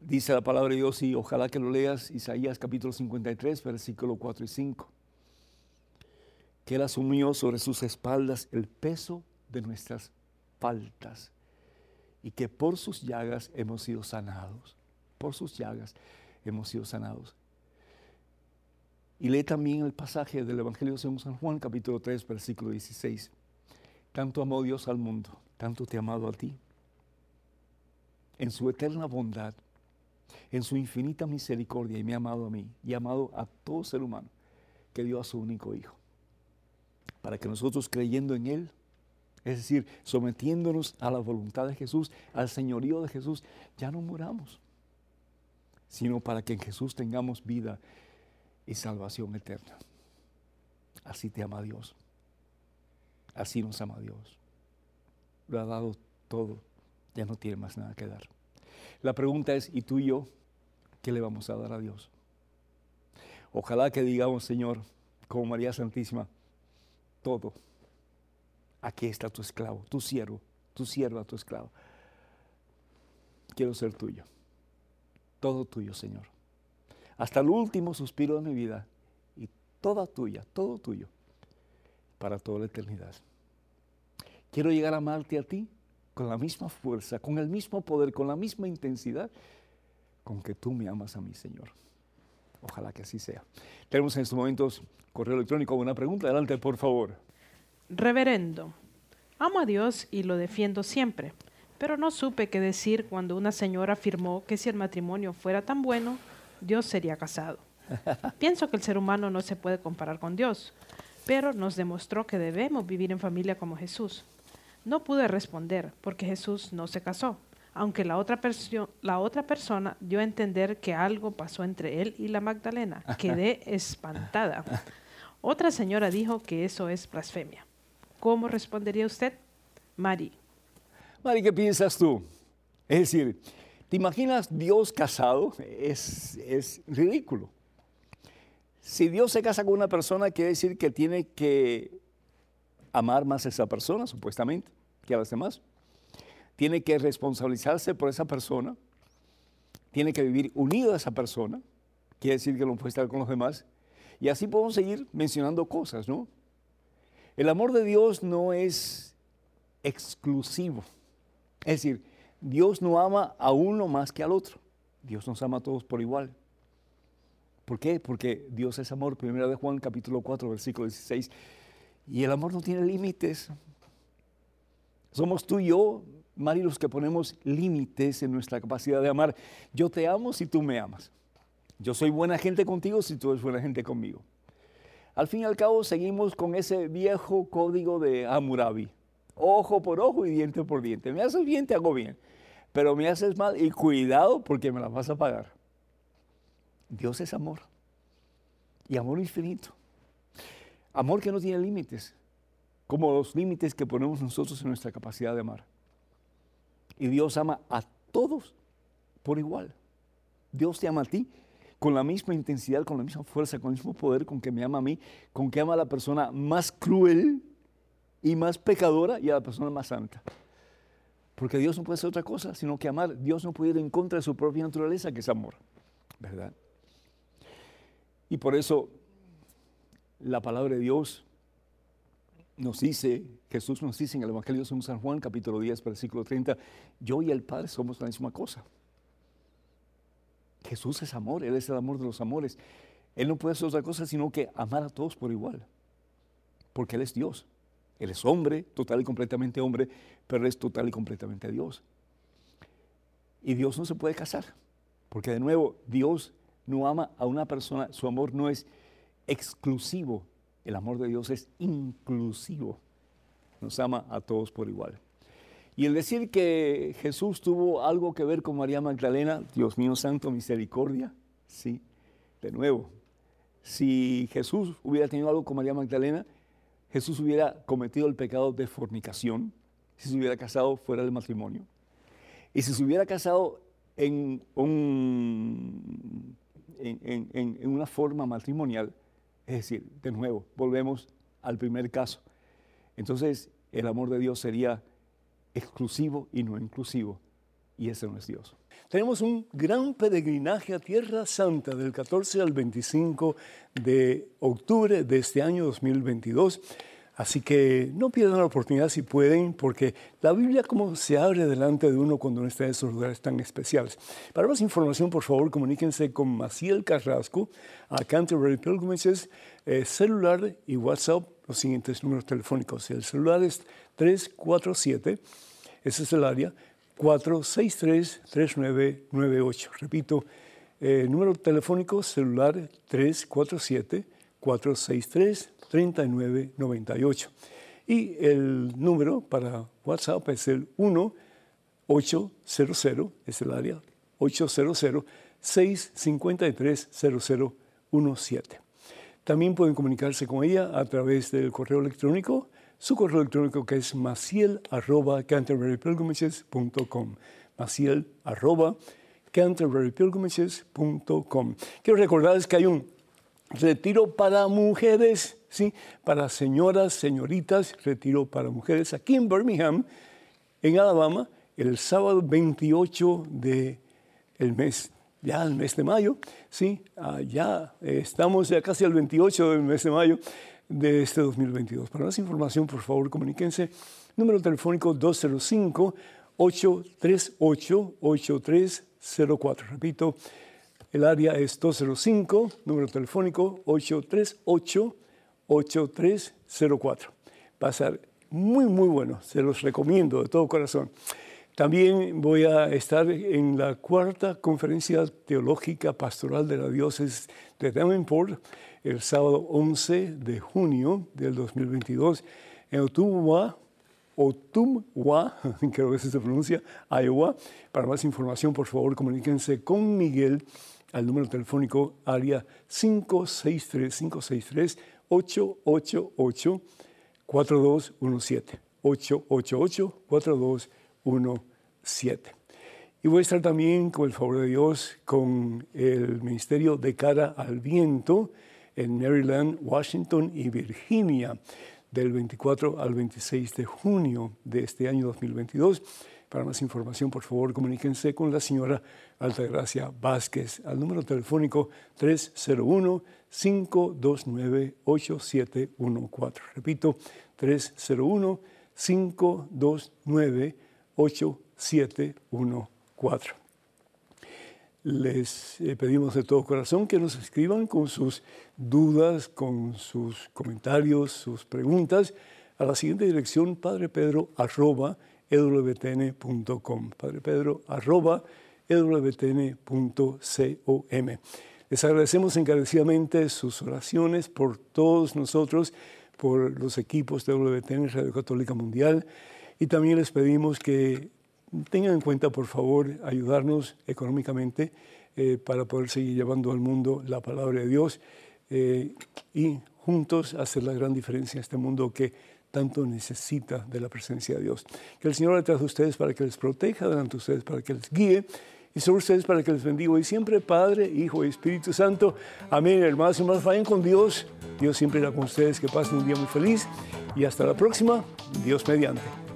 Dice la palabra de Dios y ojalá que lo leas, Isaías capítulo 53, versículo 4 y 5, que Él asumió sobre sus espaldas el peso de nuestras faltas y que por sus llagas hemos sido sanados. Por sus llagas hemos sido sanados. Y lee también el pasaje del Evangelio según San Juan, capítulo 3, versículo 16. Tanto amó Dios al mundo, tanto te ha amado a ti. En su eterna bondad, en su infinita misericordia, y me ha amado a mí, y amado a todo ser humano, que dio a su único Hijo. Para que nosotros creyendo en Él, es decir, sometiéndonos a la voluntad de Jesús, al señorío de Jesús, ya no muramos, sino para que en Jesús tengamos vida y salvación eterna. Así te ama Dios. Así nos ama Dios. Lo ha dado todo. Ya no tiene más nada que dar. La pregunta es, ¿y tú y yo qué le vamos a dar a Dios? Ojalá que digamos, Señor, como María Santísima, todo. Aquí está tu esclavo, tu siervo, tu sierva, tu esclavo. Quiero ser tuyo. Todo tuyo, Señor hasta el último suspiro de mi vida y toda tuya, todo tuyo, para toda la eternidad. Quiero llegar a amarte a ti con la misma fuerza, con el mismo poder, con la misma intensidad con que tú me amas a mí, Señor. Ojalá que así sea. Tenemos en estos momentos correo electrónico. Una pregunta, adelante, por favor. Reverendo, amo a Dios y lo defiendo siempre, pero no supe qué decir cuando una señora afirmó que si el matrimonio fuera tan bueno, Dios sería casado. Pienso que el ser humano no se puede comparar con Dios, pero nos demostró que debemos vivir en familia como Jesús. No pude responder porque Jesús no se casó, aunque la otra, la otra persona dio a entender que algo pasó entre él y la Magdalena. Quedé espantada. Otra señora dijo que eso es blasfemia. ¿Cómo respondería usted? Mari. Mari, ¿qué piensas tú? Es decir, ¿Te imaginas Dios casado? Es, es ridículo. Si Dios se casa con una persona, quiere decir que tiene que amar más a esa persona, supuestamente, que a las demás. Tiene que responsabilizarse por esa persona. Tiene que vivir unido a esa persona. Quiere decir que no puede estar con los demás. Y así podemos seguir mencionando cosas, ¿no? El amor de Dios no es exclusivo. Es decir, Dios no ama a uno más que al otro. Dios nos ama a todos por igual. ¿Por qué? Porque Dios es amor. Primera de Juan capítulo 4, versículo 16. Y el amor no tiene límites. Somos tú y yo, Mari, los que ponemos límites en nuestra capacidad de amar. Yo te amo si tú me amas. Yo soy buena gente contigo si tú eres buena gente conmigo. Al fin y al cabo seguimos con ese viejo código de Hammurabi. Ojo por ojo y diente por diente. Me haces bien, te hago bien pero me haces mal y cuidado porque me la vas a pagar. Dios es amor y amor infinito. Amor que no tiene límites, como los límites que ponemos nosotros en nuestra capacidad de amar. Y Dios ama a todos por igual. Dios te ama a ti con la misma intensidad, con la misma fuerza, con el mismo poder con que me ama a mí, con que ama a la persona más cruel y más pecadora y a la persona más santa. Porque Dios no puede ser otra cosa, sino que amar. Dios no puede ir en contra de su propia naturaleza, que es amor. ¿Verdad? Y por eso la palabra de Dios nos dice, Jesús nos dice en el Evangelio de San Juan, capítulo 10, versículo 30, yo y el Padre somos la misma cosa. Jesús es amor, Él es el amor de los amores. Él no puede ser otra cosa sino que amar a todos por igual, porque Él es Dios. Él es hombre, total y completamente hombre, pero es total y completamente Dios. Y Dios no se puede casar, porque de nuevo, Dios no ama a una persona, su amor no es exclusivo, el amor de Dios es inclusivo, nos ama a todos por igual. Y el decir que Jesús tuvo algo que ver con María Magdalena, Dios mío santo, misericordia, sí, de nuevo, si Jesús hubiera tenido algo con María Magdalena, Jesús hubiera cometido el pecado de fornicación si se hubiera casado fuera del matrimonio. Y si se hubiera casado en, una forma matrimonial, Es decir, de nuevo, volvemos al primer caso. Entonces, el amor de Dios sería exclusivo y no inclusivo, y ese no es Dios. Tenemos un gran peregrinaje a Tierra Santa del 14 al 25 de octubre de este año 2022. Así que no pierdan la oportunidad si pueden, porque la Biblia como se abre delante de uno cuando uno está en esos lugares tan especiales. Para más información, por favor, comuníquense con Maciel Carrasco a Canterbury Pilgrimages, eh, celular y WhatsApp, los siguientes números telefónicos. El celular es 347, ese es el área, 463-3998. Repito, eh, número telefónico celular 347 463 3998. Y el número para WhatsApp es el 1-800, es el área, 800-653-0017. También pueden comunicarse con ella a través del correo electrónico, su correo electrónico que es maciel arroba canterburypilgrimages.com. Maciel arroba canterburypilgrimages.com. Quiero recordarles que hay un retiro para mujeres ¿sí? para señoras, señoritas, retiro para mujeres aquí en Birmingham, en Alabama, el sábado 28 del el mes, ya el mes de mayo, ¿sí? Ah, ya estamos ya casi al 28 del mes de mayo de este 2022. Para más información, por favor, comuníquense. Número telefónico 205-838-8304. Repito, el área es 205, número telefónico 838 8304. Va a ser muy, muy bueno. Se los recomiendo de todo corazón. También voy a estar en la cuarta conferencia teológica pastoral de la diócesis de Davenport el sábado 11 de junio del 2022 en Otumwa, Otumwa, creo que se pronuncia, Iowa. Para más información, por favor, comuníquense con Miguel al número telefónico área 563 563 888-4217. 888-4217. Y voy a estar también, con el favor de Dios, con el Ministerio de Cara al Viento en Maryland, Washington y Virginia del 24 al 26 de junio de este año 2022. Para más información, por favor, comuníquense con la señora Altagracia Vázquez al número telefónico 301-529-8714. Repito, 301-529-8714. Les eh, pedimos de todo corazón que nos escriban con sus dudas, con sus comentarios, sus preguntas a la siguiente dirección, padrepedro arroba ewtn.com. Padre Pedro, arroba ewtn.com. Les agradecemos encarecidamente sus oraciones por todos nosotros, por los equipos de WTN Radio Católica Mundial y también les pedimos que tengan en cuenta, por favor, ayudarnos económicamente eh, para poder seguir llevando al mundo la palabra de Dios eh, y juntos hacer la gran diferencia en este mundo que tanto necesita de la presencia de Dios. Que el Señor detrás de ustedes para que les proteja, delante de ustedes para que les guíe y sobre ustedes para que les bendiga. Y siempre Padre, Hijo y Espíritu Santo. Amén. Hermanos y hermanos, vayan con Dios. Dios siempre irá con ustedes. Que pasen un día muy feliz. Y hasta la próxima. Dios mediante.